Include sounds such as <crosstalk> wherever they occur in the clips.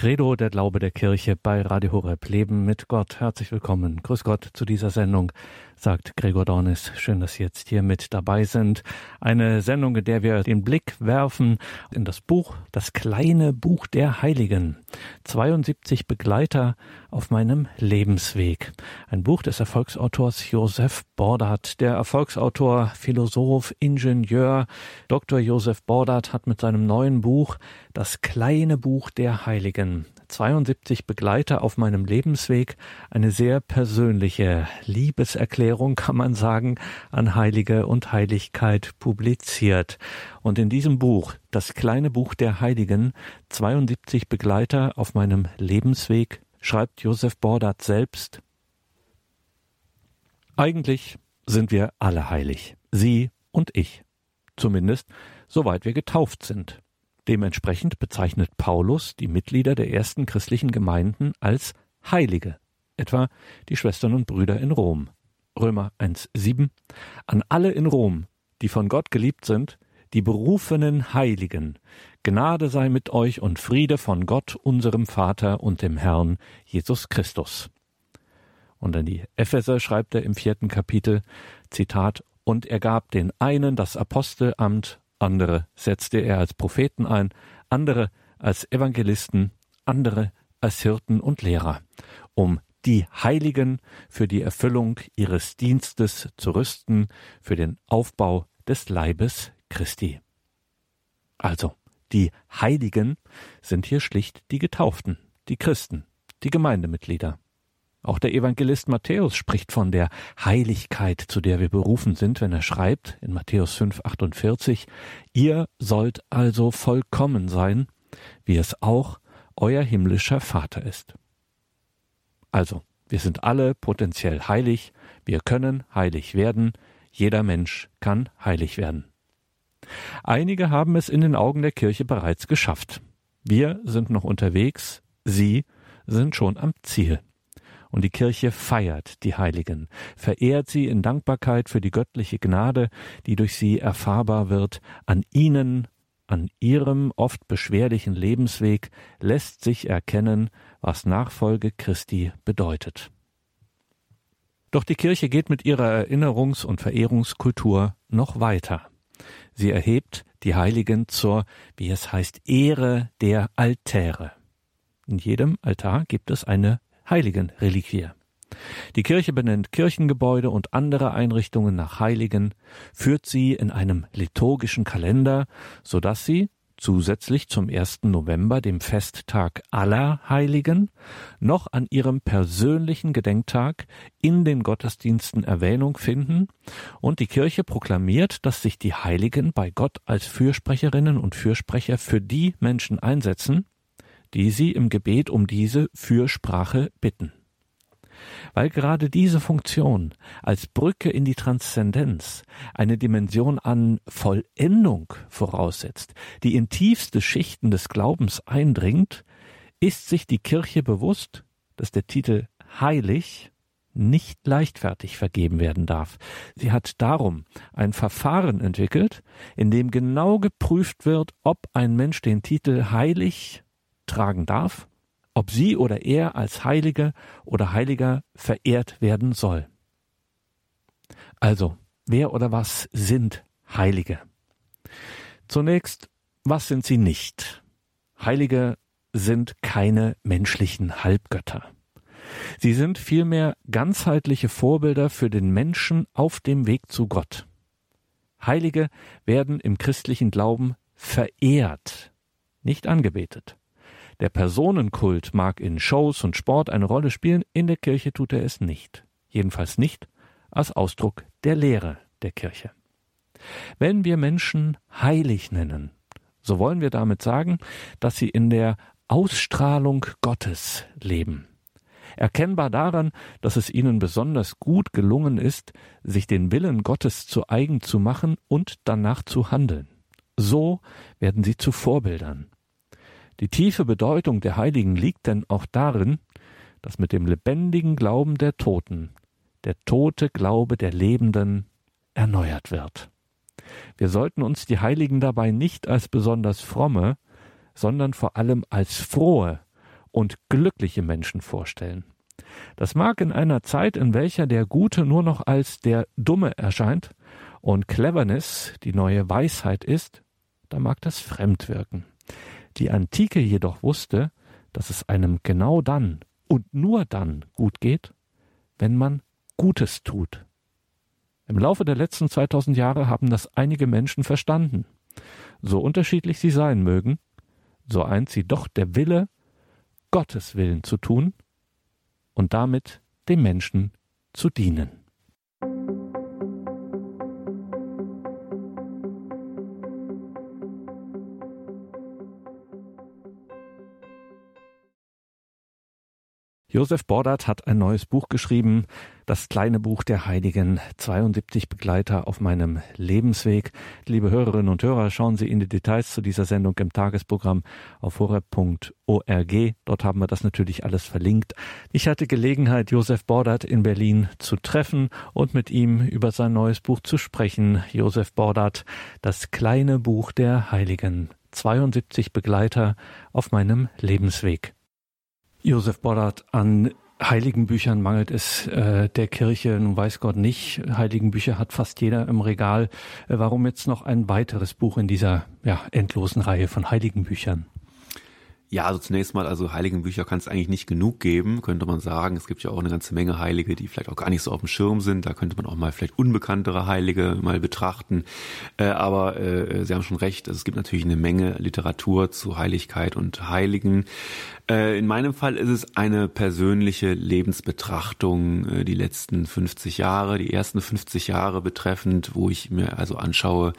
Credo, der Glaube der Kirche bei Radio Horeb Leben mit Gott. Herzlich willkommen. Grüß Gott zu dieser Sendung, sagt Gregor Dornis. Schön, dass Sie jetzt hier mit dabei sind. Eine Sendung, in der wir den Blick werfen in das Buch, das kleine Buch der Heiligen. 72 Begleiter auf meinem Lebensweg. Ein Buch des Erfolgsautors Josef Bordat. Der Erfolgsautor, Philosoph, Ingenieur, Dr. Josef Bordat hat mit seinem neuen Buch das kleine Buch der Heiligen 72 Begleiter auf meinem Lebensweg eine sehr persönliche Liebeserklärung, kann man sagen, an Heilige und Heiligkeit publiziert. Und in diesem Buch, das kleine Buch der Heiligen, 72 Begleiter auf meinem Lebensweg, schreibt Josef Bordat selbst, eigentlich sind wir alle heilig, Sie und ich, zumindest soweit wir getauft sind. Dementsprechend bezeichnet Paulus die Mitglieder der ersten christlichen Gemeinden als Heilige, etwa die Schwestern und Brüder in Rom. Römer 1,7 An alle in Rom, die von Gott geliebt sind, die berufenen Heiligen, Gnade sei mit euch und Friede von Gott, unserem Vater und dem Herrn Jesus Christus. Und an die Epheser schreibt er im vierten Kapitel, Zitat, und er gab den einen das Apostelamt, andere setzte er als Propheten ein, andere als Evangelisten, andere als Hirten und Lehrer, um die Heiligen für die Erfüllung ihres Dienstes zu rüsten, für den Aufbau des Leibes Christi. Also, die Heiligen sind hier schlicht die Getauften, die Christen, die Gemeindemitglieder. Auch der Evangelist Matthäus spricht von der Heiligkeit, zu der wir berufen sind, wenn er schreibt in Matthäus 5, 48, ihr sollt also vollkommen sein, wie es auch euer himmlischer Vater ist. Also, wir sind alle potenziell heilig, wir können heilig werden, jeder Mensch kann heilig werden. Einige haben es in den Augen der Kirche bereits geschafft. Wir sind noch unterwegs, sie sind schon am Ziel. Und die Kirche feiert die Heiligen, verehrt sie in Dankbarkeit für die göttliche Gnade, die durch sie erfahrbar wird. An ihnen, an ihrem oft beschwerlichen Lebensweg lässt sich erkennen, was Nachfolge Christi bedeutet. Doch die Kirche geht mit ihrer Erinnerungs- und Verehrungskultur noch weiter. Sie erhebt die Heiligen zur, wie es heißt, Ehre der Altäre. In jedem Altar gibt es eine Heiligenreliquie. Die Kirche benennt Kirchengebäude und andere Einrichtungen nach Heiligen, führt sie in einem liturgischen Kalender, so dass sie, zusätzlich zum 1. November, dem Festtag aller Heiligen, noch an ihrem persönlichen Gedenktag in den Gottesdiensten Erwähnung finden und die Kirche proklamiert, dass sich die Heiligen bei Gott als Fürsprecherinnen und Fürsprecher für die Menschen einsetzen, die sie im Gebet um diese Fürsprache bitten. Weil gerade diese Funktion als Brücke in die Transzendenz eine Dimension an Vollendung voraussetzt, die in tiefste Schichten des Glaubens eindringt, ist sich die Kirche bewusst, dass der Titel heilig nicht leichtfertig vergeben werden darf. Sie hat darum ein Verfahren entwickelt, in dem genau geprüft wird, ob ein Mensch den Titel heilig tragen darf, ob sie oder er als Heilige oder Heiliger verehrt werden soll. Also, wer oder was sind Heilige? Zunächst, was sind sie nicht? Heilige sind keine menschlichen Halbgötter. Sie sind vielmehr ganzheitliche Vorbilder für den Menschen auf dem Weg zu Gott. Heilige werden im christlichen Glauben verehrt, nicht angebetet. Der Personenkult mag in Shows und Sport eine Rolle spielen, in der Kirche tut er es nicht. Jedenfalls nicht als Ausdruck der Lehre der Kirche. Wenn wir Menschen heilig nennen, so wollen wir damit sagen, dass sie in der Ausstrahlung Gottes leben. Erkennbar daran, dass es ihnen besonders gut gelungen ist, sich den Willen Gottes zu eigen zu machen und danach zu handeln. So werden sie zu Vorbildern. Die tiefe Bedeutung der Heiligen liegt denn auch darin, dass mit dem lebendigen Glauben der Toten der tote Glaube der Lebenden erneuert wird. Wir sollten uns die Heiligen dabei nicht als besonders fromme, sondern vor allem als frohe und glückliche Menschen vorstellen. Das mag in einer Zeit, in welcher der Gute nur noch als der Dumme erscheint und Cleverness die neue Weisheit ist, da mag das fremd wirken. Die Antike jedoch wusste, dass es einem genau dann und nur dann gut geht, wenn man Gutes tut. Im Laufe der letzten 2000 Jahre haben das einige Menschen verstanden. So unterschiedlich sie sein mögen, so eint sie doch der Wille, Gottes Willen zu tun und damit dem Menschen zu dienen. Josef Bordert hat ein neues Buch geschrieben, das kleine Buch der Heiligen, 72 Begleiter auf meinem Lebensweg. Liebe Hörerinnen und Hörer, schauen Sie in die Details zu dieser Sendung im Tagesprogramm auf horeb.org. Dort haben wir das natürlich alles verlinkt. Ich hatte Gelegenheit, Josef Bordert in Berlin zu treffen und mit ihm über sein neues Buch zu sprechen. Josef Bordert, das kleine Buch der Heiligen, 72 Begleiter auf meinem Lebensweg. Josef Bollert, an heiligen Büchern mangelt es äh, der Kirche, nun weiß Gott nicht. Heiligen Bücher hat fast jeder im Regal. Äh, warum jetzt noch ein weiteres Buch in dieser ja, endlosen Reihe von heiligen Büchern? Ja, also zunächst mal, also heiligen Bücher kann es eigentlich nicht genug geben, könnte man sagen. Es gibt ja auch eine ganze Menge Heilige, die vielleicht auch gar nicht so auf dem Schirm sind. Da könnte man auch mal vielleicht unbekanntere Heilige mal betrachten. Äh, aber äh, Sie haben schon recht, also es gibt natürlich eine Menge Literatur zu Heiligkeit und Heiligen. Äh, in meinem Fall ist es eine persönliche Lebensbetrachtung, äh, die letzten 50 Jahre, die ersten 50 Jahre betreffend, wo ich mir also anschaue,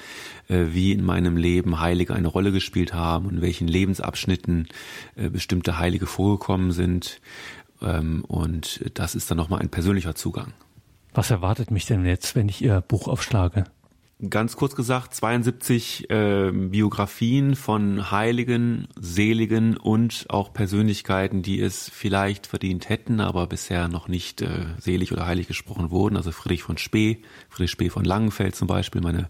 äh, wie in meinem Leben Heilige eine Rolle gespielt haben und welchen Lebensabschnitten bestimmte Heilige vorgekommen sind. Ähm, und das ist dann nochmal ein persönlicher Zugang. Was erwartet mich denn jetzt, wenn ich Ihr Buch aufschlage? ganz kurz gesagt 72 äh, Biografien von Heiligen, Seligen und auch Persönlichkeiten, die es vielleicht verdient hätten, aber bisher noch nicht äh, selig oder heilig gesprochen wurden. Also Friedrich von Spee, Friedrich Spee von Langenfeld zum Beispiel, meine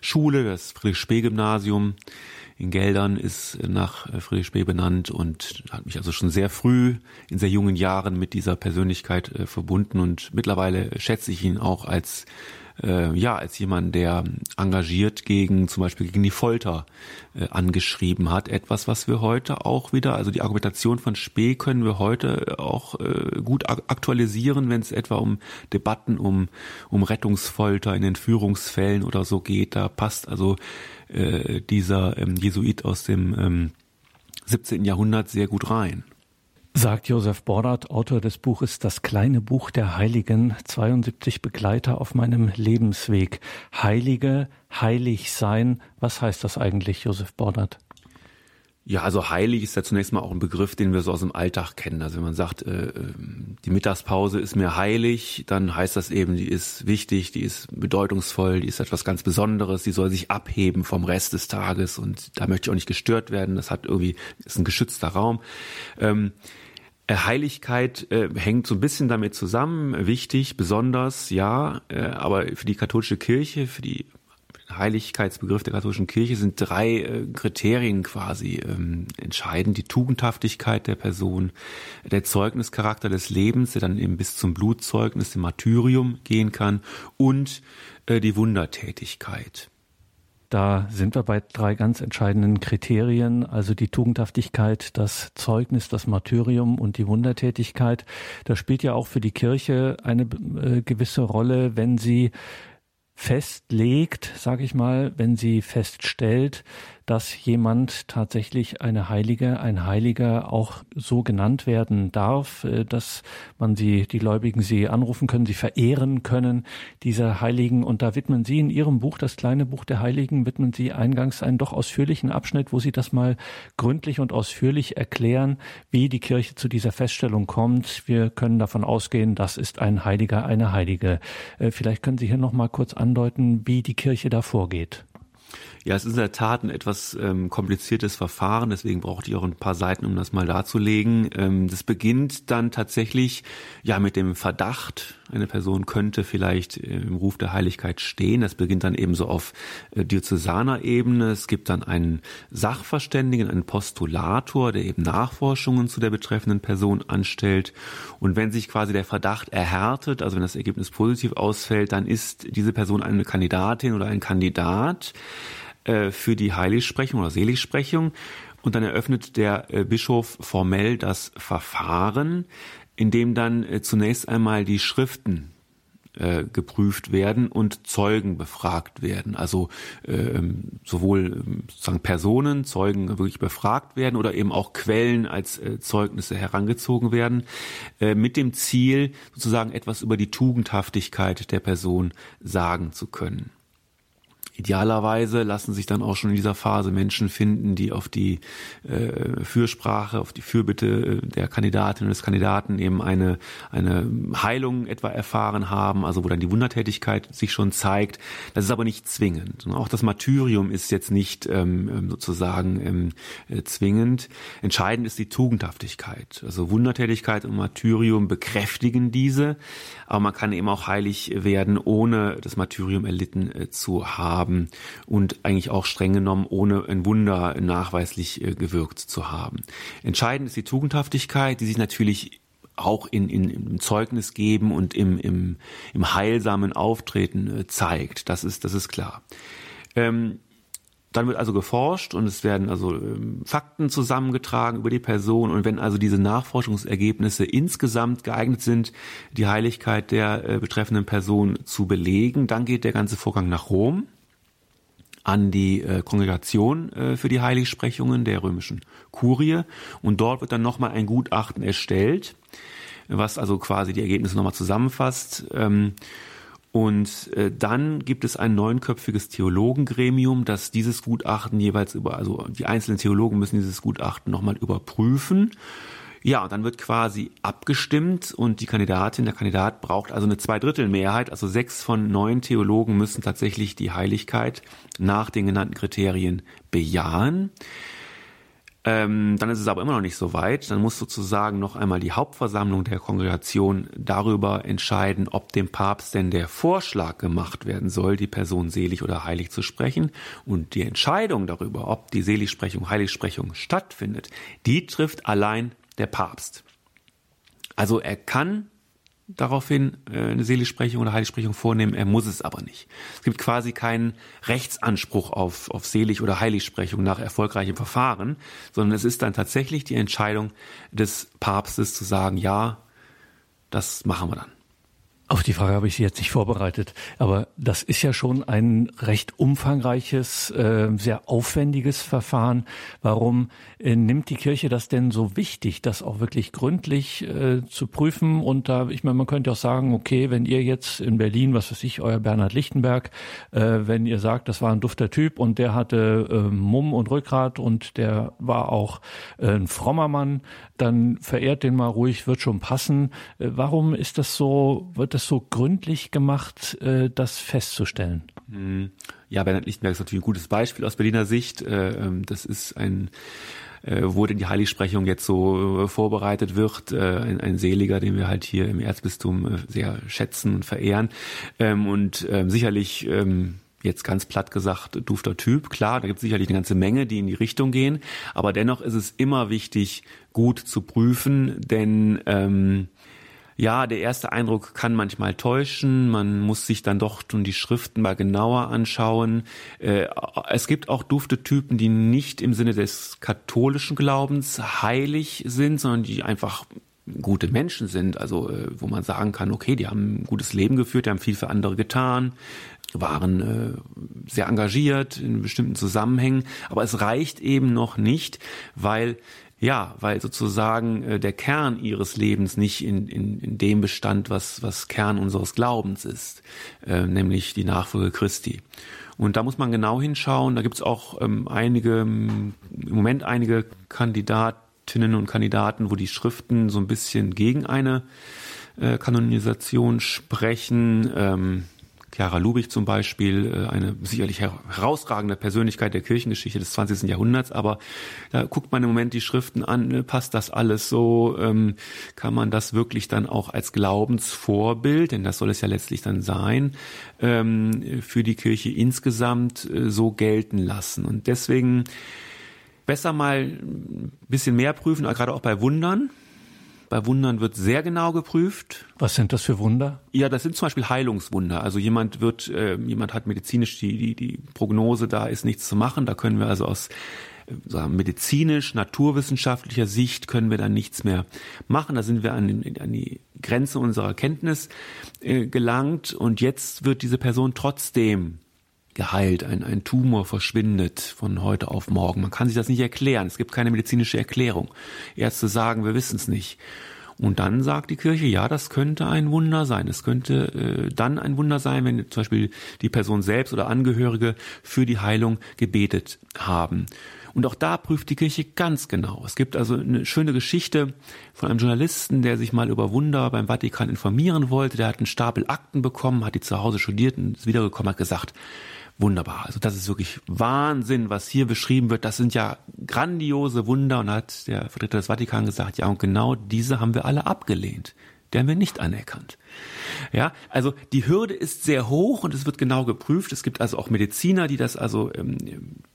Schule, das Friedrich Spee Gymnasium in Geldern ist nach äh, Friedrich Spee benannt und hat mich also schon sehr früh in sehr jungen Jahren mit dieser Persönlichkeit äh, verbunden. Und mittlerweile schätze ich ihn auch als äh, ja als jemand, der engagiert gegen zum Beispiel gegen die Folter äh, angeschrieben hat. Etwas, was wir heute auch wieder, also die Argumentation von Spee können wir heute auch äh, gut aktualisieren, wenn es etwa um Debatten um um Rettungsfolter in Entführungsfällen oder so geht. Da passt also äh, dieser ähm, Jesuit aus dem ähm, 17. Jahrhundert sehr gut rein. Sagt Josef Bordert, Autor des Buches Das kleine Buch der Heiligen, 72 Begleiter auf meinem Lebensweg. Heilige, heilig sein. Was heißt das eigentlich, Josef Bordert? Ja, also heilig ist ja zunächst mal auch ein Begriff, den wir so aus dem Alltag kennen. Also wenn man sagt, äh, die Mittagspause ist mir heilig, dann heißt das eben, die ist wichtig, die ist bedeutungsvoll, die ist etwas ganz Besonderes, die soll sich abheben vom Rest des Tages und da möchte ich auch nicht gestört werden. Das hat irgendwie, ist ein geschützter Raum. Ähm, äh, Heiligkeit äh, hängt so ein bisschen damit zusammen, wichtig, besonders, ja, äh, aber für die katholische Kirche, für die Heiligkeitsbegriff der katholischen Kirche sind drei äh, Kriterien quasi ähm, entscheidend. Die Tugendhaftigkeit der Person, der Zeugnischarakter des Lebens, der dann eben bis zum Blutzeugnis, dem Martyrium gehen kann und äh, die Wundertätigkeit. Da sind wir bei drei ganz entscheidenden Kriterien, also die Tugendhaftigkeit, das Zeugnis, das Martyrium und die Wundertätigkeit. Das spielt ja auch für die Kirche eine äh, gewisse Rolle, wenn sie festlegt, sage ich mal, wenn sie feststellt, dass jemand tatsächlich eine Heilige, ein Heiliger auch so genannt werden darf, äh, dass man sie, die Gläubigen sie anrufen können, sie verehren können, diese Heiligen. Und da widmen Sie in Ihrem Buch, das kleine Buch der Heiligen, widmen Sie eingangs einen doch ausführlichen Abschnitt, wo Sie das mal gründlich und ausführlich erklären, wie die Kirche zu dieser Feststellung kommt. Wir können davon ausgehen, das ist ein Heiliger, eine Heilige. Äh, vielleicht können Sie hier noch mal kurz andeuten, wie die Kirche da vorgeht. Ja, es ist in der Tat ein etwas ähm, kompliziertes Verfahren, deswegen brauchte ich auch ein paar Seiten, um das mal darzulegen. Ähm, das beginnt dann tatsächlich ja mit dem Verdacht, eine Person könnte vielleicht äh, im Ruf der Heiligkeit stehen. Das beginnt dann eben so auf äh, diözesaner Ebene. Es gibt dann einen Sachverständigen, einen Postulator, der eben Nachforschungen zu der betreffenden Person anstellt. Und wenn sich quasi der Verdacht erhärtet, also wenn das Ergebnis positiv ausfällt, dann ist diese Person eine Kandidatin oder ein Kandidat äh, für die Heiligsprechung oder Seligsprechung. Und dann eröffnet der äh, Bischof formell das Verfahren, in dem dann äh, zunächst einmal die Schriften geprüft werden und Zeugen befragt werden. Also äh, sowohl ähm, sozusagen Personen, Zeugen wirklich befragt werden oder eben auch Quellen als äh, Zeugnisse herangezogen werden, äh, mit dem Ziel, sozusagen etwas über die Tugendhaftigkeit der Person sagen zu können. Idealerweise lassen sich dann auch schon in dieser Phase Menschen finden, die auf die äh, Fürsprache, auf die Fürbitte äh, der Kandidatin und des Kandidaten eben eine, eine Heilung etwa erfahren haben, also wo dann die Wundertätigkeit sich schon zeigt. Das ist aber nicht zwingend. Und auch das Martyrium ist jetzt nicht ähm, ähm sozusagen ähm, äh, zwingend. Entscheidend ist die Tugendhaftigkeit. Also Wundertätigkeit und Martyrium bekräftigen diese, aber man kann eben auch heilig werden, ohne das Martyrium erlitten äh, zu haben haben und eigentlich auch streng genommen ohne ein Wunder nachweislich äh, gewirkt zu haben. Entscheidend ist die Tugendhaftigkeit, die sich natürlich auch in, in, im Zeugnis geben und im, im, im heilsamen Auftreten äh, zeigt. Das ist, das ist klar. Ähm, dann wird also geforscht und es werden also ähm, Fakten zusammengetragen über die Person und wenn also diese Nachforschungsergebnisse insgesamt geeignet sind, die Heiligkeit der äh, betreffenden Person zu belegen, dann geht der ganze Vorgang nach Rom an die äh, Kongregation äh, für die Heiligsprechungen der römischen Kurie und dort wird dann nochmal ein Gutachten erstellt, was also quasi die Ergebnisse nochmal zusammenfasst. Ähm, und äh, dann gibt es ein neunköpfiges Theologengremium, das dieses Gutachten jeweils über, also die einzelnen Theologen müssen dieses Gutachten nochmal überprüfen ja, und dann wird quasi abgestimmt und die Kandidatin, der Kandidat braucht also eine Zweidrittelmehrheit, also sechs von neun Theologen müssen tatsächlich die Heiligkeit nach den genannten Kriterien bejahen. Ähm, dann ist es aber immer noch nicht so weit. Dann muss sozusagen noch einmal die Hauptversammlung der Kongregation darüber entscheiden, ob dem Papst denn der Vorschlag gemacht werden soll, die Person selig oder heilig zu sprechen. Und die Entscheidung darüber, ob die Seligsprechung, Heiligsprechung stattfindet, die trifft allein der Papst. Also er kann daraufhin äh, eine Seligsprechung oder Heiligsprechung vornehmen, er muss es aber nicht. Es gibt quasi keinen Rechtsanspruch auf, auf Selig- oder Heiligsprechung nach erfolgreichem Verfahren, sondern es ist dann tatsächlich die Entscheidung des Papstes zu sagen, ja, das machen wir dann. Auf die Frage habe ich Sie jetzt nicht vorbereitet, aber das ist ja schon ein recht umfangreiches, äh, sehr aufwendiges Verfahren. Warum äh, nimmt die Kirche das denn so wichtig, das auch wirklich gründlich äh, zu prüfen? Und da, ich meine, man könnte auch sagen, okay, wenn ihr jetzt in Berlin, was weiß ich, euer Bernhard Lichtenberg, wenn ihr sagt, das war ein dufter Typ und der hatte Mumm und Rückgrat und der war auch ein frommer Mann, dann verehrt den mal ruhig, wird schon passen. warum ist das so, wird das es so gründlich gemacht, äh, das festzustellen? Hm. Ja, Bernhard Lichtenberg ist natürlich ein gutes Beispiel aus Berliner Sicht. Äh, ähm, das ist ein äh, denn die Heiligsprechung jetzt so vorbereitet wird, ein, ein Seliger, den wir halt hier im Erzbistum sehr schätzen und verehren. Ähm, und ähm, sicherlich jetzt ganz platt gesagt, dufter Typ. Klar, da gibt es sicherlich eine ganze Menge, die in die Richtung gehen. Aber dennoch ist es immer wichtig, gut zu prüfen, denn ja, der erste Eindruck kann manchmal täuschen. Man muss sich dann doch schon die Schriften mal genauer anschauen. Äh, es gibt auch Duftetypen, die nicht im Sinne des katholischen Glaubens heilig sind, sondern die einfach gute Menschen sind, also äh, wo man sagen kann, okay, die haben ein gutes Leben geführt, die haben viel für andere getan, waren äh, sehr engagiert in bestimmten Zusammenhängen, aber es reicht eben noch nicht, weil ja, weil sozusagen äh, der Kern ihres Lebens nicht in, in, in dem bestand, was, was Kern unseres Glaubens ist, äh, nämlich die Nachfolge Christi. Und da muss man genau hinschauen. Da gibt es auch ähm, einige, im Moment einige Kandidatinnen und Kandidaten, wo die Schriften so ein bisschen gegen eine äh, Kanonisation sprechen. Ähm, Clara Lubich zum Beispiel, äh, eine sicherlich herausragende Persönlichkeit der Kirchengeschichte des 20. Jahrhunderts, aber da guckt man im Moment die Schriften an, ne, passt das alles so, ähm, kann man das wirklich dann auch als Glaubensvorbild, denn das soll es ja letztlich dann sein, ähm, für die Kirche insgesamt äh, so gelten lassen. Und deswegen besser mal ein bisschen mehr prüfen, gerade auch bei Wundern. Bei Wundern wird sehr genau geprüft. Was sind das für Wunder? Ja, das sind zum Beispiel Heilungswunder. Also jemand wird, äh, jemand hat medizinisch die, die, die Prognose, da ist nichts zu machen. Da können wir also aus äh, sagen, medizinisch, naturwissenschaftlicher Sicht können wir da nichts mehr machen. Da sind wir an, an die Grenze unserer Kenntnis äh, gelangt und jetzt wird diese Person trotzdem geheilt, ein, ein Tumor verschwindet von heute auf morgen. Man kann sich das nicht erklären. Es gibt keine medizinische Erklärung. Ärzte sagen, wir wissen es nicht. Und dann sagt die Kirche, ja, das könnte ein Wunder sein. Es könnte äh, dann ein Wunder sein, wenn zum Beispiel die Person selbst oder Angehörige für die Heilung gebetet haben. Und auch da prüft die Kirche ganz genau. Es gibt also eine schöne Geschichte von einem Journalisten, der sich mal über Wunder beim Vatikan informieren wollte. Der hat einen Stapel Akten bekommen, hat die zu Hause studiert und ist wiedergekommen, hat gesagt, wunderbar. Also das ist wirklich Wahnsinn, was hier beschrieben wird. Das sind ja grandiose Wunder. Und hat der Vertreter des Vatikan gesagt, ja, und genau diese haben wir alle abgelehnt. Die haben wir nicht anerkannt. Ja, also die Hürde ist sehr hoch und es wird genau geprüft. Es gibt also auch Mediziner, die das also ähm,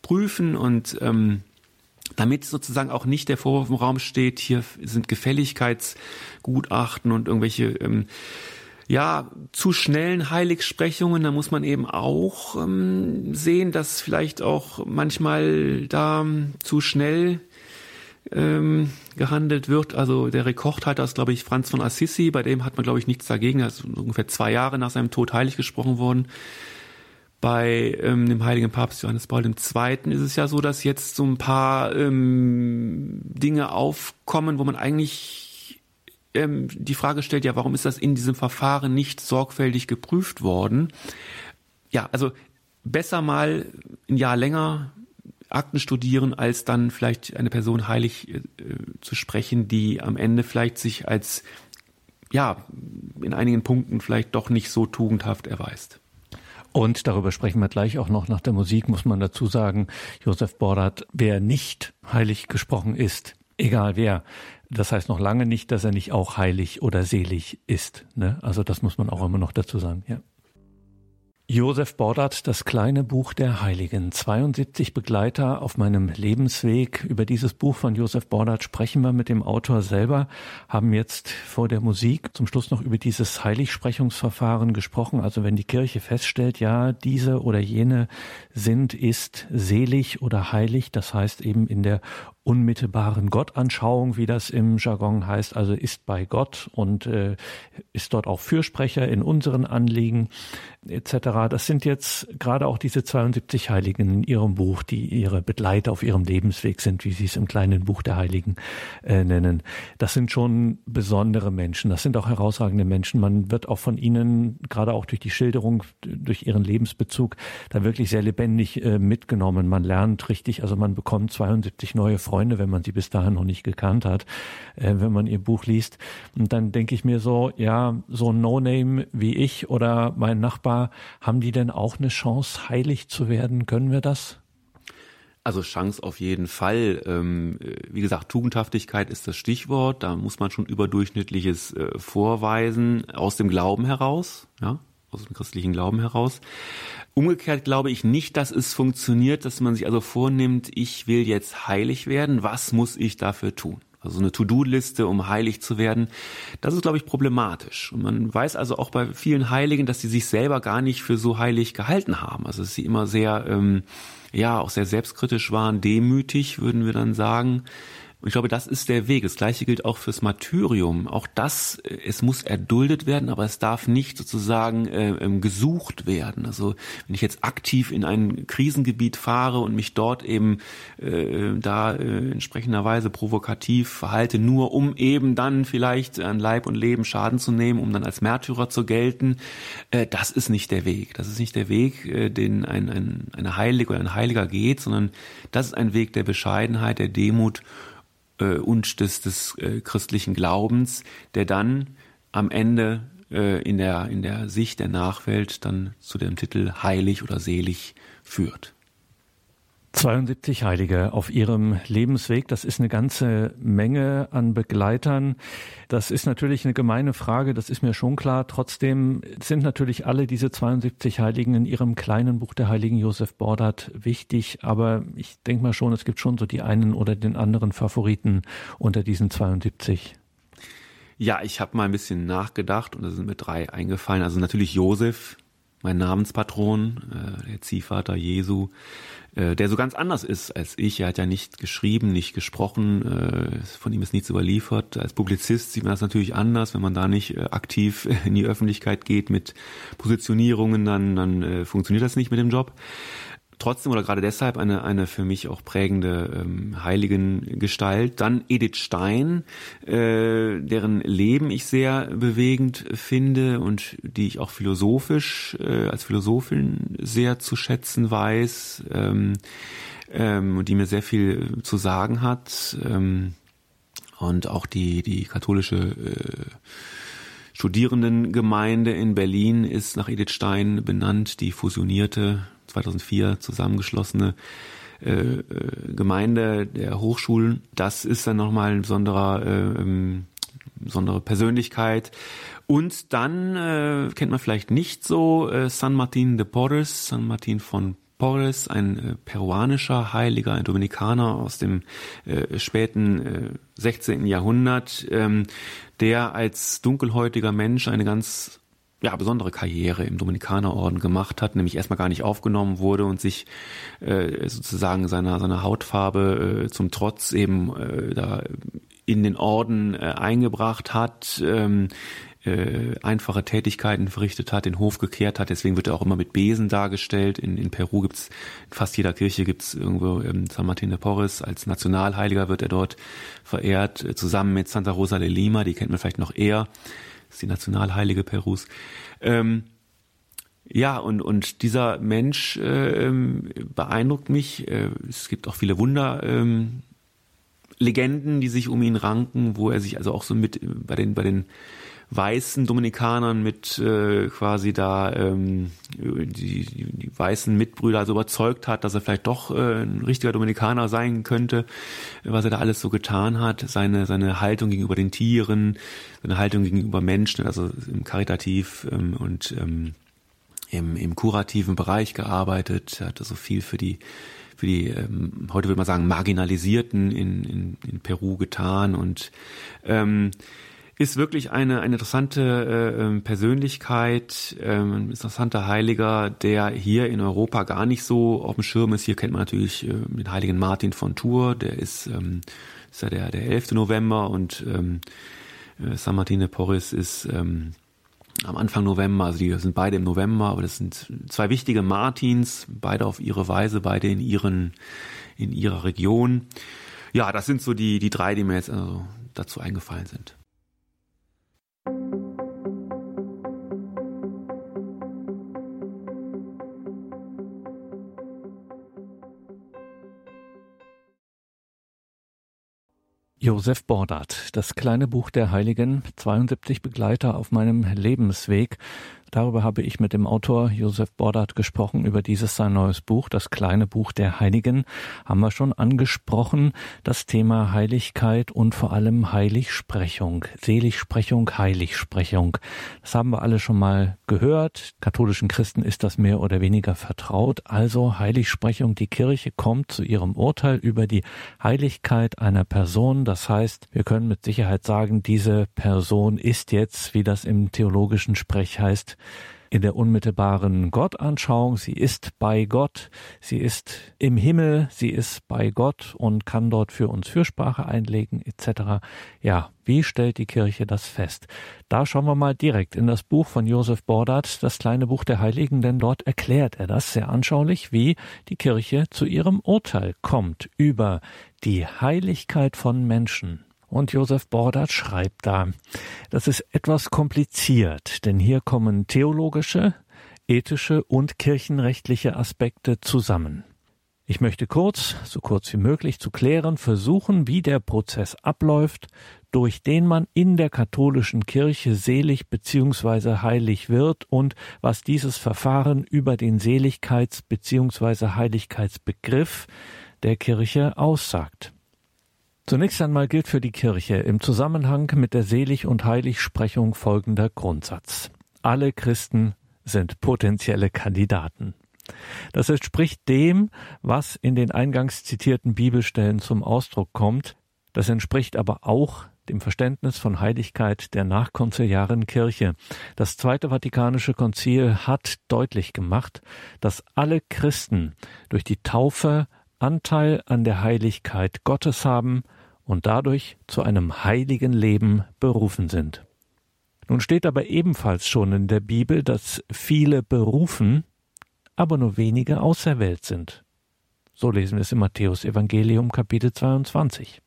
prüfen und ähm, damit sozusagen auch nicht der Vorwurf im Raum steht, hier sind Gefälligkeitsgutachten und irgendwelche ähm, ja, zu schnellen Heiligsprechungen, da muss man eben auch ähm, sehen, dass vielleicht auch manchmal da ähm, zu schnell ähm, gehandelt wird. Also der Rekord hat das, glaube ich, Franz von Assisi, bei dem hat man, glaube ich, nichts dagegen. Er ist ungefähr zwei Jahre nach seinem Tod heilig gesprochen worden. Bei ähm, dem heiligen Papst Johannes Paul II. ist es ja so, dass jetzt so ein paar ähm, Dinge aufkommen, wo man eigentlich ähm, die Frage stellt, ja, warum ist das in diesem Verfahren nicht sorgfältig geprüft worden? Ja, also besser mal ein Jahr länger Akten studieren, als dann vielleicht eine Person heilig äh, zu sprechen, die am Ende vielleicht sich als ja in einigen Punkten vielleicht doch nicht so tugendhaft erweist. Und darüber sprechen wir gleich auch noch nach der Musik, muss man dazu sagen, Josef Bordat, wer nicht heilig gesprochen ist, egal wer, das heißt noch lange nicht, dass er nicht auch heilig oder selig ist. Ne? Also das muss man auch immer noch dazu sagen. Ja. Josef Bordert, das kleine Buch der Heiligen. 72 Begleiter auf meinem Lebensweg. Über dieses Buch von Josef Bordert sprechen wir mit dem Autor selber, haben jetzt vor der Musik zum Schluss noch über dieses Heiligsprechungsverfahren gesprochen. Also wenn die Kirche feststellt, ja, diese oder jene sind, ist selig oder heilig, das heißt eben in der unmittelbaren Gottanschauung, wie das im Jargon heißt, also ist bei Gott und äh, ist dort auch Fürsprecher in unseren Anliegen etc. Das sind jetzt gerade auch diese 72 Heiligen in ihrem Buch, die ihre Begleiter auf ihrem Lebensweg sind, wie sie es im kleinen Buch der Heiligen äh, nennen. Das sind schon besondere Menschen, das sind auch herausragende Menschen. Man wird auch von ihnen, gerade auch durch die Schilderung, durch ihren Lebensbezug, da wirklich sehr lebendig äh, mitgenommen. Man lernt richtig, also man bekommt 72 neue Freunde Freunde, wenn man sie bis dahin noch nicht gekannt hat, äh, wenn man ihr Buch liest. Und dann denke ich mir so, ja, so ein No-Name wie ich oder mein Nachbar, haben die denn auch eine Chance, heilig zu werden? Können wir das? Also Chance auf jeden Fall. Ähm, wie gesagt, Tugendhaftigkeit ist das Stichwort. Da muss man schon überdurchschnittliches äh, vorweisen aus dem Glauben heraus, ja, aus dem christlichen Glauben heraus. Umgekehrt glaube ich nicht, dass es funktioniert, dass man sich also vornimmt, ich will jetzt heilig werden, was muss ich dafür tun? Also eine To-Do-Liste, um heilig zu werden, das ist, glaube ich, problematisch. Und man weiß also auch bei vielen Heiligen, dass sie sich selber gar nicht für so heilig gehalten haben. Also dass sie immer sehr, ähm, ja, auch sehr selbstkritisch waren, demütig, würden wir dann sagen. Und ich glaube, das ist der Weg. Das Gleiche gilt auch fürs Martyrium. Auch das, äh, es muss erduldet werden, aber es darf nicht sozusagen äh, ähm, gesucht werden. Also wenn ich jetzt aktiv in ein Krisengebiet fahre und mich dort eben äh, da äh, entsprechenderweise provokativ verhalte, nur um eben dann vielleicht an Leib und Leben Schaden zu nehmen, um dann als Märtyrer zu gelten, äh, das ist nicht der Weg. Das ist nicht der Weg, äh, den ein, ein, eine Heilige oder ein Heiliger geht, sondern das ist ein Weg der Bescheidenheit, der Demut äh, und des, des äh, christlichen Glaubens, der dann am Ende äh, in der in der Sicht der Nachwelt dann zu dem Titel heilig oder selig führt. 72 Heilige auf ihrem Lebensweg. Das ist eine ganze Menge an Begleitern. Das ist natürlich eine gemeine Frage, das ist mir schon klar. Trotzdem sind natürlich alle diese 72 Heiligen in ihrem kleinen Buch der Heiligen Josef Bordert wichtig. Aber ich denke mal schon, es gibt schon so die einen oder den anderen Favoriten unter diesen 72. Ja, ich habe mal ein bisschen nachgedacht und da sind mir drei eingefallen. Also natürlich Josef, mein Namenspatron, äh, der Ziehvater Jesu, äh, der so ganz anders ist als ich. Er hat ja nicht geschrieben, nicht gesprochen, äh, von ihm ist nichts überliefert. Als Publizist sieht man das natürlich anders, wenn man da nicht äh, aktiv in die Öffentlichkeit geht mit Positionierungen, dann, dann äh, funktioniert das nicht mit dem Job trotzdem oder gerade deshalb eine, eine für mich auch prägende ähm, heiligen Gestalt. Dann Edith Stein, äh, deren Leben ich sehr bewegend finde und die ich auch philosophisch, äh, als Philosophin sehr zu schätzen weiß ähm, ähm, und die mir sehr viel zu sagen hat. Ähm, und auch die, die katholische äh, Studierendengemeinde in Berlin ist nach Edith Stein benannt, die fusionierte 2004 zusammengeschlossene äh, äh, Gemeinde der Hochschulen. Das ist dann nochmal ein besonderer, äh, ähm, besondere Persönlichkeit. Und dann äh, kennt man vielleicht nicht so äh, San Martin de Porres, San Martin von Porres, ein peruanischer Heiliger, ein Dominikaner aus dem äh, späten äh, 16. Jahrhundert, ähm, der als dunkelhäutiger Mensch eine ganz ja, besondere Karriere im Dominikanerorden gemacht hat, nämlich erstmal gar nicht aufgenommen wurde und sich äh, sozusagen seiner, seiner Hautfarbe äh, zum Trotz eben äh, da in den Orden äh, eingebracht hat, ähm, äh, einfache Tätigkeiten verrichtet hat, den Hof gekehrt hat. Deswegen wird er auch immer mit Besen dargestellt. In, in Peru gibt's fast jeder Kirche gibt's irgendwo ähm, San Martin de Porres. Als Nationalheiliger wird er dort verehrt, äh, zusammen mit Santa Rosa de Lima, die kennt man vielleicht noch eher ist die Nationalheilige Perus. Ähm, ja, und, und dieser Mensch äh, beeindruckt mich. Äh, es gibt auch viele Wunder. Ähm, Legenden, die sich um ihn ranken, wo er sich also auch so mit bei den bei den weißen Dominikanern mit äh, quasi da ähm, die, die, die weißen Mitbrüder also überzeugt hat, dass er vielleicht doch äh, ein richtiger Dominikaner sein könnte, was er da alles so getan hat, seine seine Haltung gegenüber den Tieren, seine Haltung gegenüber Menschen, also im Karitativ ähm, und ähm, im, im kurativen Bereich gearbeitet, er hat also viel für die für die ähm, heute würde man sagen marginalisierten in, in, in Peru getan und ähm, ist wirklich eine, eine interessante äh, ähm, Persönlichkeit, ähm, ein interessanter Heiliger, der hier in Europa gar nicht so auf dem Schirm ist. Hier kennt man natürlich äh, den heiligen Martin von Tours, der ist, ähm, ist ja der, der 11. November und ähm, äh, San Martin de Porres ist ähm, am Anfang November, also die sind beide im November, aber das sind zwei wichtige Martins, beide auf ihre Weise, beide in ihren, in ihrer Region. Ja, das sind so die, die drei, die mir jetzt also dazu eingefallen sind. Josef Bordert, das kleine Buch der Heiligen, 72 Begleiter auf meinem Lebensweg. Darüber habe ich mit dem Autor Josef Bordert gesprochen, über dieses sein neues Buch, das kleine Buch der Heiligen. Haben wir schon angesprochen, das Thema Heiligkeit und vor allem Heiligsprechung, Seligsprechung, Heiligsprechung. Das haben wir alle schon mal gehört. Katholischen Christen ist das mehr oder weniger vertraut. Also Heiligsprechung, die Kirche kommt zu ihrem Urteil über die Heiligkeit einer Person. Das heißt, wir können mit Sicherheit sagen, diese Person ist jetzt, wie das im theologischen Sprech heißt, in der unmittelbaren Gottanschauung. Sie ist bei Gott, sie ist im Himmel, sie ist bei Gott und kann dort für uns Fürsprache einlegen etc. Ja, wie stellt die Kirche das fest? Da schauen wir mal direkt in das Buch von Josef Bordert, das kleine Buch der Heiligen, denn dort erklärt er das sehr anschaulich, wie die Kirche zu ihrem Urteil kommt über die Heiligkeit von Menschen. Und Josef Bordert schreibt da, das ist etwas kompliziert, denn hier kommen theologische, ethische und kirchenrechtliche Aspekte zusammen. Ich möchte kurz, so kurz wie möglich zu klären, versuchen, wie der Prozess abläuft, durch den man in der katholischen Kirche selig bzw. heilig wird und was dieses Verfahren über den Seligkeits- bzw. Heiligkeitsbegriff der Kirche aussagt. Zunächst einmal gilt für die Kirche im Zusammenhang mit der Selig- und Heiligsprechung folgender Grundsatz. Alle Christen sind potenzielle Kandidaten. Das entspricht dem, was in den eingangs zitierten Bibelstellen zum Ausdruck kommt. Das entspricht aber auch dem Verständnis von Heiligkeit der nachkonziliaren Kirche. Das Zweite Vatikanische Konzil hat deutlich gemacht, dass alle Christen durch die Taufe Anteil an der Heiligkeit Gottes haben und dadurch zu einem heiligen Leben berufen sind. Nun steht aber ebenfalls schon in der Bibel, dass viele berufen, aber nur wenige auserwählt sind. So lesen wir es im Matthäus Evangelium Kapitel 22.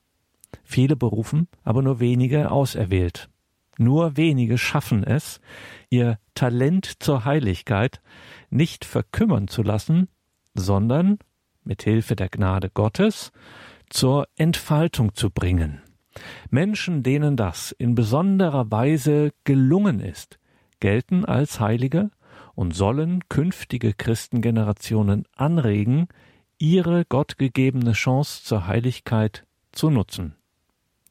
Viele berufen, aber nur wenige auserwählt. Nur wenige schaffen es, ihr Talent zur Heiligkeit nicht verkümmern zu lassen, sondern mit Hilfe der Gnade Gottes zur Entfaltung zu bringen. Menschen, denen das in besonderer Weise gelungen ist, gelten als Heilige und sollen künftige Christengenerationen anregen, ihre gottgegebene Chance zur Heiligkeit zu nutzen.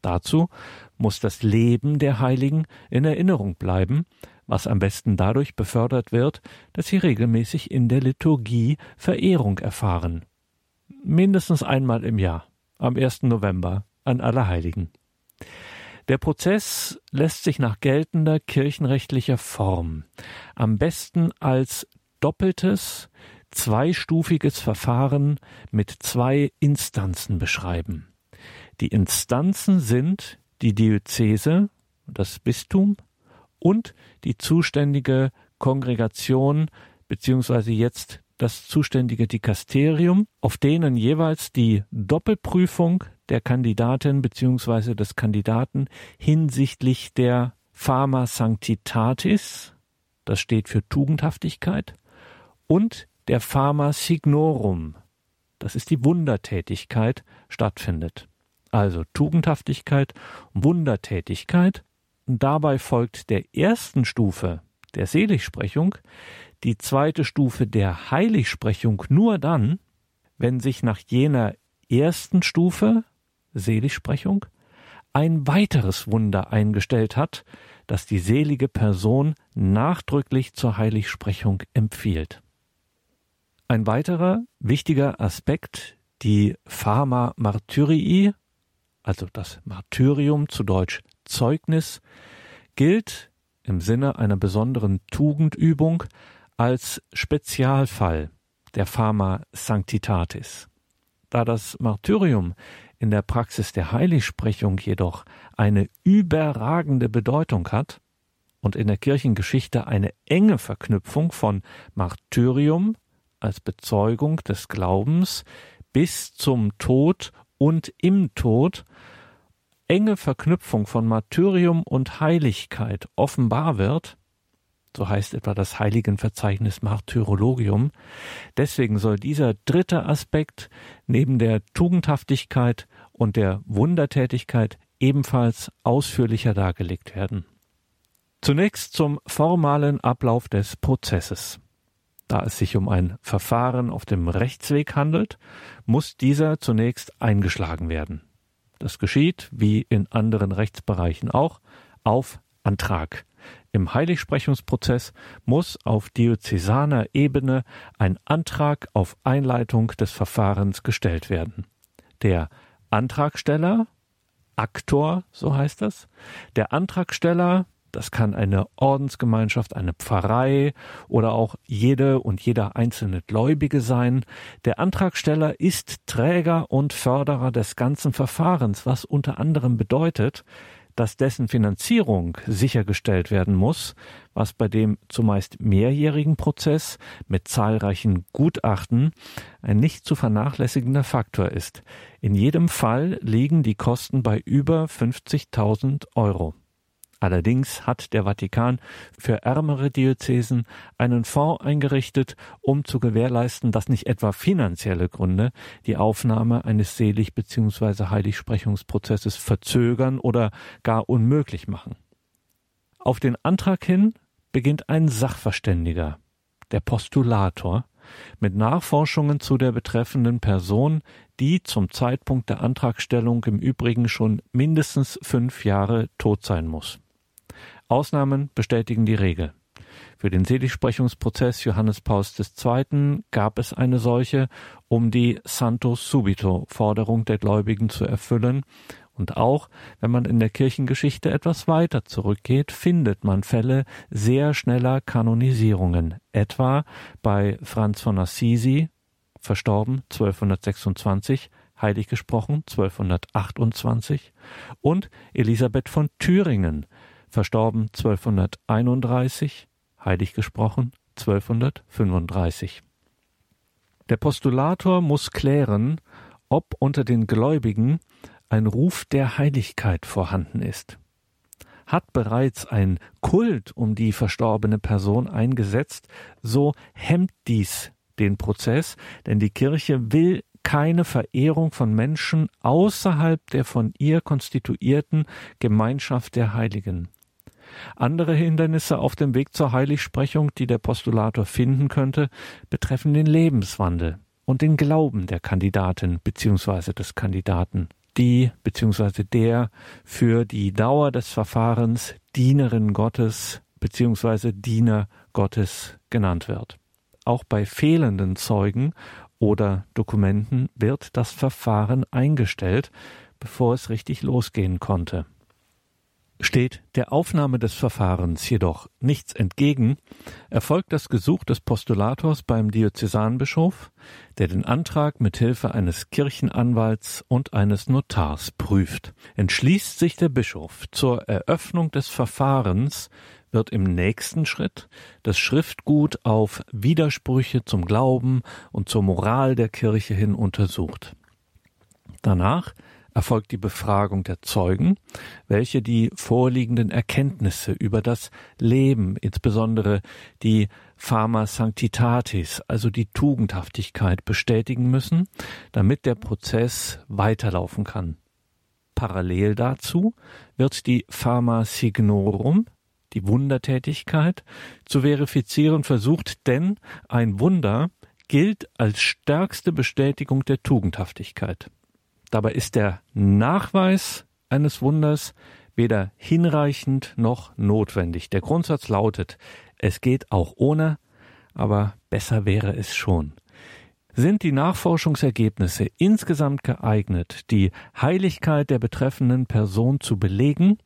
Dazu muss das Leben der Heiligen in Erinnerung bleiben, was am besten dadurch befördert wird, dass sie regelmäßig in der Liturgie Verehrung erfahren mindestens einmal im Jahr, am 1. November, an Allerheiligen. Der Prozess lässt sich nach geltender kirchenrechtlicher Form am besten als doppeltes, zweistufiges Verfahren mit zwei Instanzen beschreiben. Die Instanzen sind die Diözese, das Bistum und die zuständige Kongregation beziehungsweise jetzt das zuständige Dikasterium, auf denen jeweils die Doppelprüfung der Kandidatin bzw. des Kandidaten hinsichtlich der Pharma Sanctitatis, das steht für Tugendhaftigkeit, und der Pharma Signorum, das ist die Wundertätigkeit, stattfindet. Also Tugendhaftigkeit und Wundertätigkeit. Und dabei folgt der ersten Stufe der Seligsprechung die zweite Stufe der Heiligsprechung nur dann, wenn sich nach jener ersten Stufe Seligsprechung ein weiteres Wunder eingestellt hat, das die selige Person nachdrücklich zur Heiligsprechung empfiehlt. Ein weiterer wichtiger Aspekt, die Pharma Martyrii, also das Martyrium zu Deutsch Zeugnis, gilt im Sinne einer besonderen Tugendübung als Spezialfall der Pharma Sanctitatis. Da das Martyrium in der Praxis der Heiligsprechung jedoch eine überragende Bedeutung hat und in der Kirchengeschichte eine enge Verknüpfung von Martyrium als Bezeugung des Glaubens bis zum Tod und im Tod enge Verknüpfung von Martyrium und Heiligkeit offenbar wird, so heißt etwa das Heiligenverzeichnis Martyrologium. Deswegen soll dieser dritte Aspekt neben der Tugendhaftigkeit und der Wundertätigkeit ebenfalls ausführlicher dargelegt werden. Zunächst zum formalen Ablauf des Prozesses. Da es sich um ein Verfahren auf dem Rechtsweg handelt, muss dieser zunächst eingeschlagen werden. Das geschieht, wie in anderen Rechtsbereichen auch, auf Antrag. Im Heiligsprechungsprozess muss auf diözesaner Ebene ein Antrag auf Einleitung des Verfahrens gestellt werden. Der Antragsteller, Aktor, so heißt das, der Antragsteller, das kann eine Ordensgemeinschaft, eine Pfarrei oder auch jede und jeder einzelne Gläubige sein. Der Antragsteller ist Träger und Förderer des ganzen Verfahrens, was unter anderem bedeutet, dass dessen Finanzierung sichergestellt werden muss, was bei dem zumeist mehrjährigen Prozess mit zahlreichen Gutachten ein nicht zu vernachlässigender Faktor ist. In jedem Fall liegen die Kosten bei über 50.000 Euro. Allerdings hat der Vatikan für ärmere Diözesen einen Fonds eingerichtet, um zu gewährleisten, dass nicht etwa finanzielle Gründe die Aufnahme eines Selig- bzw. Heiligsprechungsprozesses verzögern oder gar unmöglich machen. Auf den Antrag hin beginnt ein Sachverständiger, der Postulator, mit Nachforschungen zu der betreffenden Person, die zum Zeitpunkt der Antragstellung im Übrigen schon mindestens fünf Jahre tot sein muss. Ausnahmen bestätigen die Regel. Für den Seligsprechungsprozess Johannes Pauls II. gab es eine solche, um die Santo Subito Forderung der Gläubigen zu erfüllen. Und auch wenn man in der Kirchengeschichte etwas weiter zurückgeht, findet man Fälle sehr schneller Kanonisierungen. Etwa bei Franz von Assisi, verstorben 1226, heilig gesprochen 1228, und Elisabeth von Thüringen, verstorben 1231, heilig gesprochen 1235. Der Postulator muss klären, ob unter den Gläubigen ein Ruf der Heiligkeit vorhanden ist. Hat bereits ein Kult um die verstorbene Person eingesetzt, so hemmt dies den Prozess, denn die Kirche will keine Verehrung von Menschen außerhalb der von ihr konstituierten Gemeinschaft der Heiligen. Andere Hindernisse auf dem Weg zur Heiligsprechung, die der Postulator finden könnte, betreffen den Lebenswandel und den Glauben der Kandidatin bzw. des Kandidaten, die bzw. der für die Dauer des Verfahrens Dienerin Gottes bzw. Diener Gottes genannt wird. Auch bei fehlenden Zeugen oder Dokumenten wird das Verfahren eingestellt, bevor es richtig losgehen konnte. Steht der Aufnahme des Verfahrens jedoch nichts entgegen, erfolgt das Gesuch des Postulators beim Diözesanbischof, der den Antrag mit Hilfe eines Kirchenanwalts und eines Notars prüft. Entschließt sich der Bischof zur Eröffnung des Verfahrens, wird im nächsten Schritt das Schriftgut auf Widersprüche zum Glauben und zur Moral der Kirche hin untersucht. Danach erfolgt die Befragung der Zeugen, welche die vorliegenden Erkenntnisse über das Leben, insbesondere die Pharma Sanctitatis, also die Tugendhaftigkeit, bestätigen müssen, damit der Prozess weiterlaufen kann. Parallel dazu wird die Pharma Signorum, die Wundertätigkeit, zu verifizieren versucht, denn ein Wunder gilt als stärkste Bestätigung der Tugendhaftigkeit. Dabei ist der Nachweis eines Wunders weder hinreichend noch notwendig. Der Grundsatz lautet, es geht auch ohne, aber besser wäre es schon. Sind die Nachforschungsergebnisse insgesamt geeignet, die Heiligkeit der betreffenden Person zu belegen,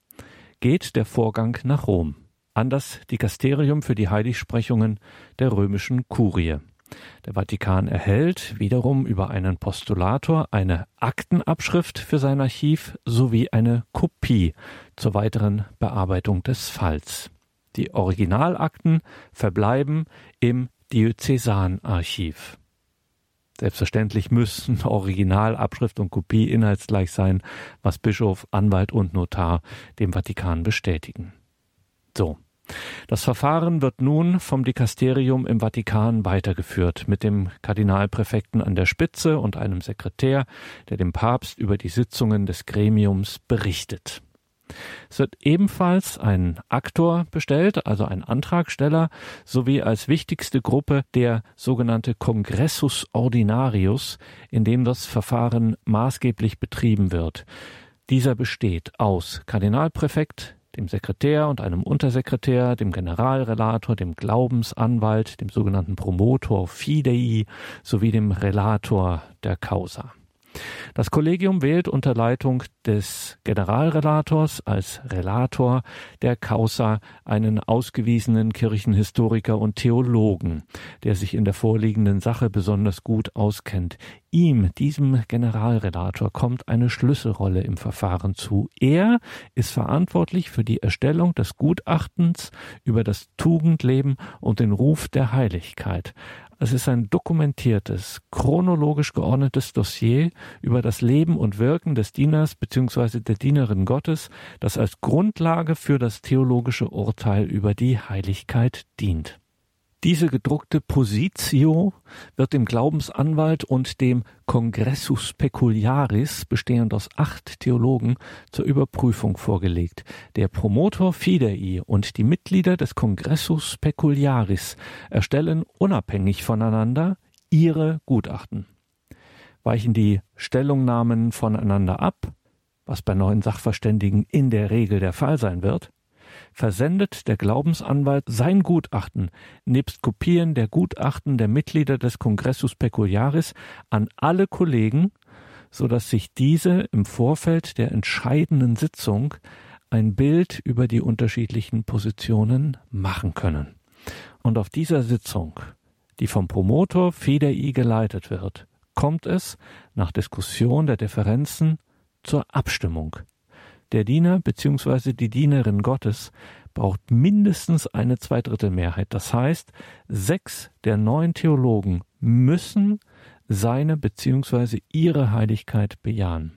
geht der Vorgang nach Rom, an das Dikasterium für die Heiligsprechungen der römischen Kurie. Der Vatikan erhält wiederum über einen Postulator eine Aktenabschrift für sein Archiv sowie eine Kopie zur weiteren Bearbeitung des Falls. Die Originalakten verbleiben im Diözesanarchiv. Selbstverständlich müssen <laughs> Originalabschrift und Kopie inhaltsgleich sein, was Bischof, Anwalt und Notar dem Vatikan bestätigen. So, das Verfahren wird nun vom Dikasterium im Vatikan weitergeführt, mit dem Kardinalpräfekten an der Spitze und einem Sekretär, der dem Papst über die Sitzungen des Gremiums berichtet. Es wird ebenfalls ein Aktor bestellt, also ein Antragsteller, sowie als wichtigste Gruppe der sogenannte Congressus Ordinarius, in dem das Verfahren maßgeblich betrieben wird. Dieser besteht aus Kardinalpräfekt, dem Sekretär und einem Untersekretär, dem Generalrelator, dem Glaubensanwalt, dem sogenannten Promotor Fidei sowie dem Relator der Causa. Das Kollegium wählt unter Leitung des Generalrelators als Relator der Causa einen ausgewiesenen Kirchenhistoriker und Theologen, der sich in der vorliegenden Sache besonders gut auskennt. Ihm, diesem Generalrelator, kommt eine Schlüsselrolle im Verfahren zu. Er ist verantwortlich für die Erstellung des Gutachtens über das Tugendleben und den Ruf der Heiligkeit Es ist ein dokumentiertes, chronologisch geordnetes Dossier über das Leben und Wirken des Dieners bzw. der Dienerin Gottes, das als Grundlage für das theologische Urteil über die Heiligkeit dient. Diese gedruckte Positio wird dem Glaubensanwalt und dem Congressus Peculiaris, bestehend aus acht Theologen, zur Überprüfung vorgelegt. Der Promotor Fidei und die Mitglieder des Congressus Peculiaris erstellen unabhängig voneinander ihre Gutachten. Weichen die Stellungnahmen voneinander ab, was bei neuen Sachverständigen in der Regel der Fall sein wird, versendet der Glaubensanwalt sein Gutachten nebst Kopien der Gutachten der Mitglieder des Congressus Peculiaris an alle Kollegen, so dass sich diese im Vorfeld der entscheidenden Sitzung ein Bild über die unterschiedlichen Positionen machen können. Und auf dieser Sitzung, die vom Promotor Fedei geleitet wird, kommt es nach Diskussion der Differenzen zur Abstimmung. Der Diener bzw. die Dienerin Gottes braucht mindestens eine Zweidrittelmehrheit. Das heißt, sechs der neun Theologen müssen seine bzw. ihre Heiligkeit bejahen.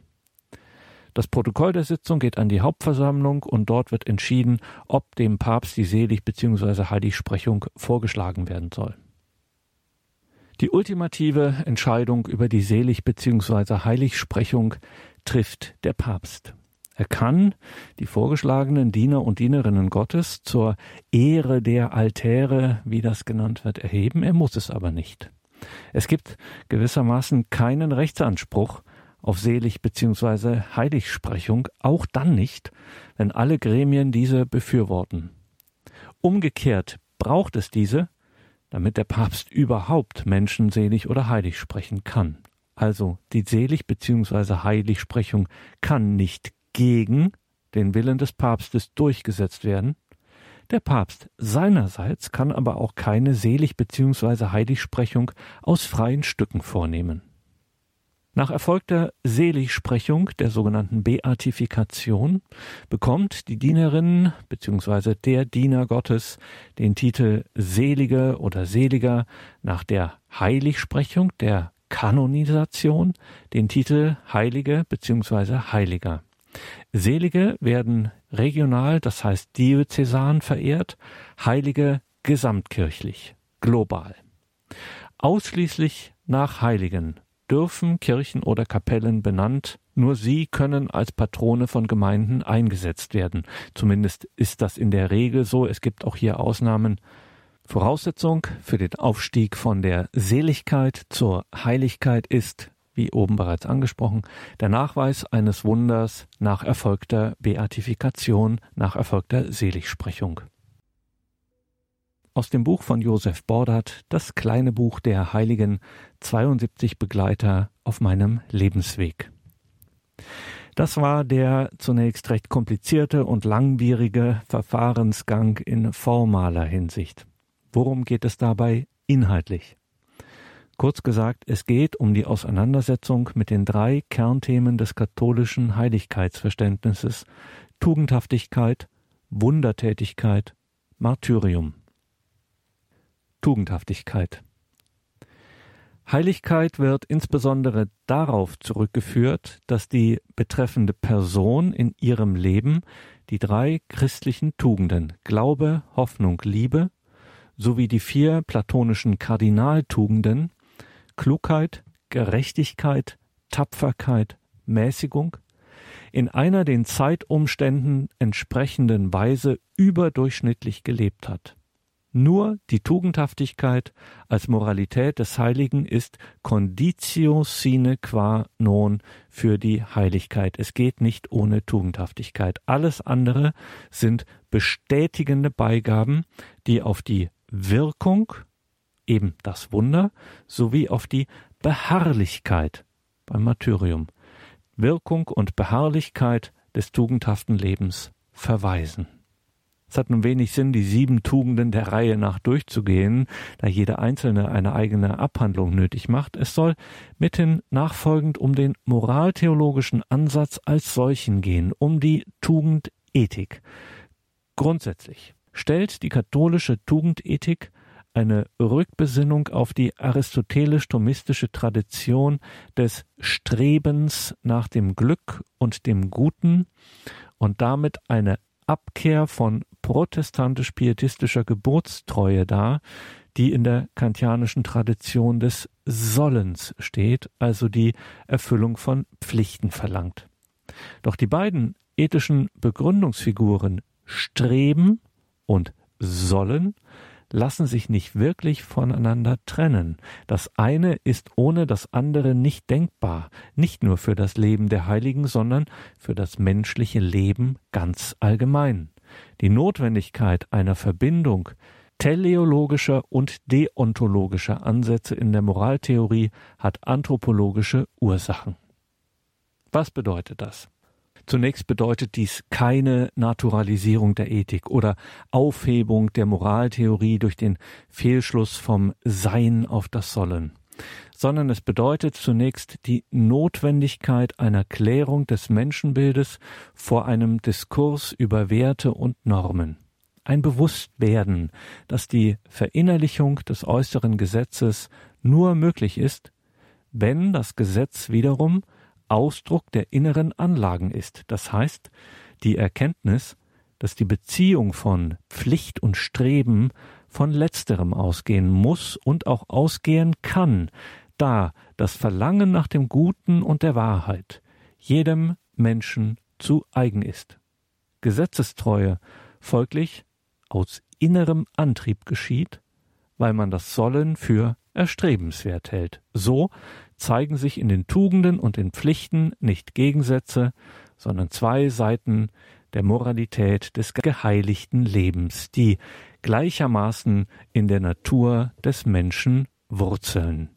Das Protokoll der Sitzung geht an die Hauptversammlung und dort wird entschieden, ob dem Papst die Selig bzw. Heiligsprechung vorgeschlagen werden soll. Die ultimative Entscheidung über die Selig bzw. Heiligsprechung trifft der Papst. Er kann die vorgeschlagenen Diener und Dienerinnen Gottes zur Ehre der Altäre, wie das genannt wird, erheben. Er muss es aber nicht. Es gibt gewissermaßen keinen Rechtsanspruch auf Selig bzw. Heiligsprechung, auch dann nicht, wenn alle Gremien diese befürworten. Umgekehrt braucht es diese, damit der Papst überhaupt Menschen selig oder heilig sprechen kann. Also die Selig bzw. Heiligsprechung kann nicht gegen den Willen des Papstes durchgesetzt werden. Der Papst seinerseits kann aber auch keine Selig- bzw. Heiligsprechung aus freien Stücken vornehmen. Nach erfolgter Seligsprechung, der sogenannten Beatifikation, bekommt die Dienerin bzw. der Diener Gottes den Titel Selige oder Seliger, nach der Heiligsprechung, der Kanonisation, den Titel Heilige bzw. Heiliger. Selige werden regional, das heißt diözesan verehrt, Heilige gesamtkirchlich, global. Ausschließlich nach Heiligen dürfen Kirchen oder Kapellen benannt, nur sie können als Patrone von Gemeinden eingesetzt werden. Zumindest ist das in der Regel so. Es gibt auch hier Ausnahmen. Voraussetzung für den Aufstieg von der Seligkeit zur Heiligkeit ist, wie oben bereits angesprochen, der Nachweis eines Wunders nach erfolgter Beatifikation, nach erfolgter Seligsprechung. Aus dem Buch von Josef Bordert, das kleine Buch der Heiligen 72 Begleiter auf meinem Lebensweg. Das war der zunächst recht komplizierte und langwierige Verfahrensgang in formaler Hinsicht. Worum geht es dabei inhaltlich? Kurz gesagt, es geht um die Auseinandersetzung mit den drei Kernthemen des katholischen Heiligkeitsverständnisses Tugendhaftigkeit, Wundertätigkeit, Martyrium. Tugendhaftigkeit. Heiligkeit wird insbesondere darauf zurückgeführt, dass die betreffende Person in ihrem Leben die drei christlichen Tugenden Glaube, Hoffnung, Liebe sowie die vier platonischen Kardinaltugenden Klugheit, Gerechtigkeit, Tapferkeit, Mäßigung in einer den Zeitumständen entsprechenden Weise überdurchschnittlich gelebt hat. Nur die Tugendhaftigkeit als Moralität des Heiligen ist Conditio sine qua non für die Heiligkeit. Es geht nicht ohne Tugendhaftigkeit. Alles andere sind bestätigende Beigaben, die auf die Wirkung eben das Wunder, sowie auf die Beharrlichkeit beim Martyrium, Wirkung und Beharrlichkeit des tugendhaften Lebens verweisen. Es hat nun wenig Sinn, die sieben Tugenden der Reihe nach durchzugehen, da jede einzelne eine eigene Abhandlung nötig macht. Es soll mithin nachfolgend um den moraltheologischen Ansatz als solchen gehen, um die Tugendethik. Grundsätzlich stellt die katholische Tugendethik eine Rückbesinnung auf die aristotelisch-thomistische Tradition des Strebens nach dem Glück und dem Guten und damit eine Abkehr von protestantisch-pietistischer Geburtstreue dar, die in der kantianischen Tradition des Sollens steht, also die Erfüllung von Pflichten verlangt. Doch die beiden ethischen Begründungsfiguren Streben und Sollen lassen sich nicht wirklich voneinander trennen. Das eine ist ohne das andere nicht denkbar, nicht nur für das Leben der Heiligen, sondern für das menschliche Leben ganz allgemein. Die Notwendigkeit einer Verbindung teleologischer und deontologischer Ansätze in der Moraltheorie hat anthropologische Ursachen. Was bedeutet das? Zunächst bedeutet dies keine Naturalisierung der Ethik oder Aufhebung der Moraltheorie durch den Fehlschluss vom Sein auf das Sollen, sondern es bedeutet zunächst die Notwendigkeit einer Klärung des Menschenbildes vor einem Diskurs über Werte und Normen. Ein Bewusstwerden, dass die Verinnerlichung des äußeren Gesetzes nur möglich ist, wenn das Gesetz wiederum Ausdruck der inneren Anlagen ist, das heißt die Erkenntnis, dass die Beziehung von Pflicht und Streben von letzterem ausgehen muss und auch ausgehen kann, da das Verlangen nach dem Guten und der Wahrheit jedem Menschen zu eigen ist. Gesetzestreue folglich aus innerem Antrieb geschieht, weil man das Sollen für erstrebenswert hält. So zeigen sich in den Tugenden und den Pflichten nicht Gegensätze, sondern zwei Seiten der Moralität des geheiligten Lebens, die gleichermaßen in der Natur des Menschen wurzeln.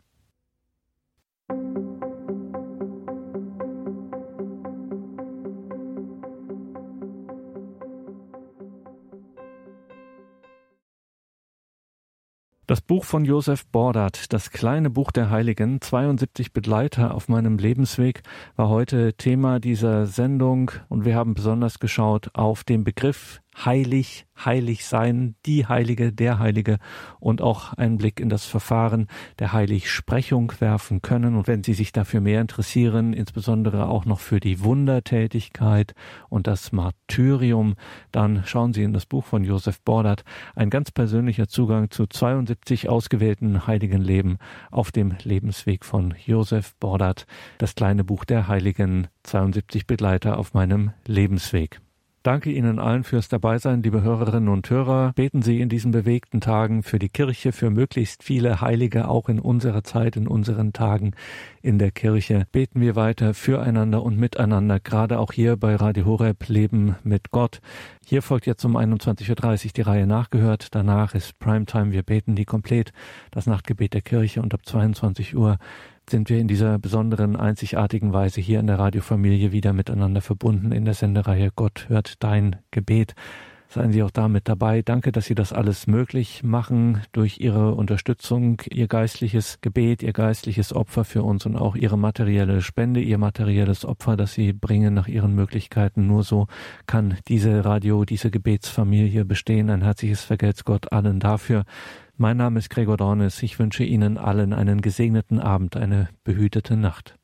Das Buch von Josef Bordert, das kleine Buch der Heiligen, 72 Begleiter auf meinem Lebensweg, war heute Thema dieser Sendung und wir haben besonders geschaut auf den Begriff heilig, heilig sein, die Heilige, der Heilige und auch einen Blick in das Verfahren der Heiligsprechung werfen können. Und wenn Sie sich dafür mehr interessieren, insbesondere auch noch für die Wundertätigkeit und das Martyrium, dann schauen Sie in das Buch von Josef Bordert, ein ganz persönlicher Zugang zu 72 ausgewählten heiligen Leben auf dem Lebensweg von Josef Bordert, das kleine Buch der Heiligen, 72 Begleiter auf meinem Lebensweg. Danke Ihnen allen fürs Dabeisein, liebe Hörerinnen und Hörer. Beten Sie in diesen bewegten Tagen für die Kirche, für möglichst viele Heilige, auch in unserer Zeit, in unseren Tagen in der Kirche. Beten wir weiter füreinander und miteinander, gerade auch hier bei Radio Horeb Leben mit Gott. Hier folgt jetzt um 21.30 Uhr die Reihe nachgehört. Danach ist Primetime. Wir beten die komplett, das Nachtgebet der Kirche und ab 22 Uhr sind wir in dieser besonderen, einzigartigen Weise hier in der Radiofamilie wieder miteinander verbunden in der Sendereihe Gott hört dein Gebet. Seien Sie auch damit dabei. Danke, dass Sie das alles möglich machen durch Ihre Unterstützung, Ihr geistliches Gebet, Ihr geistliches Opfer für uns und auch Ihre materielle Spende, Ihr materielles Opfer, das Sie bringen nach Ihren Möglichkeiten. Nur so kann diese Radio, diese Gebetsfamilie bestehen. Ein herzliches Vergelt's Gott allen dafür. Mein Name ist Gregor Dornes. Ich wünsche Ihnen allen einen gesegneten Abend, eine behütete Nacht.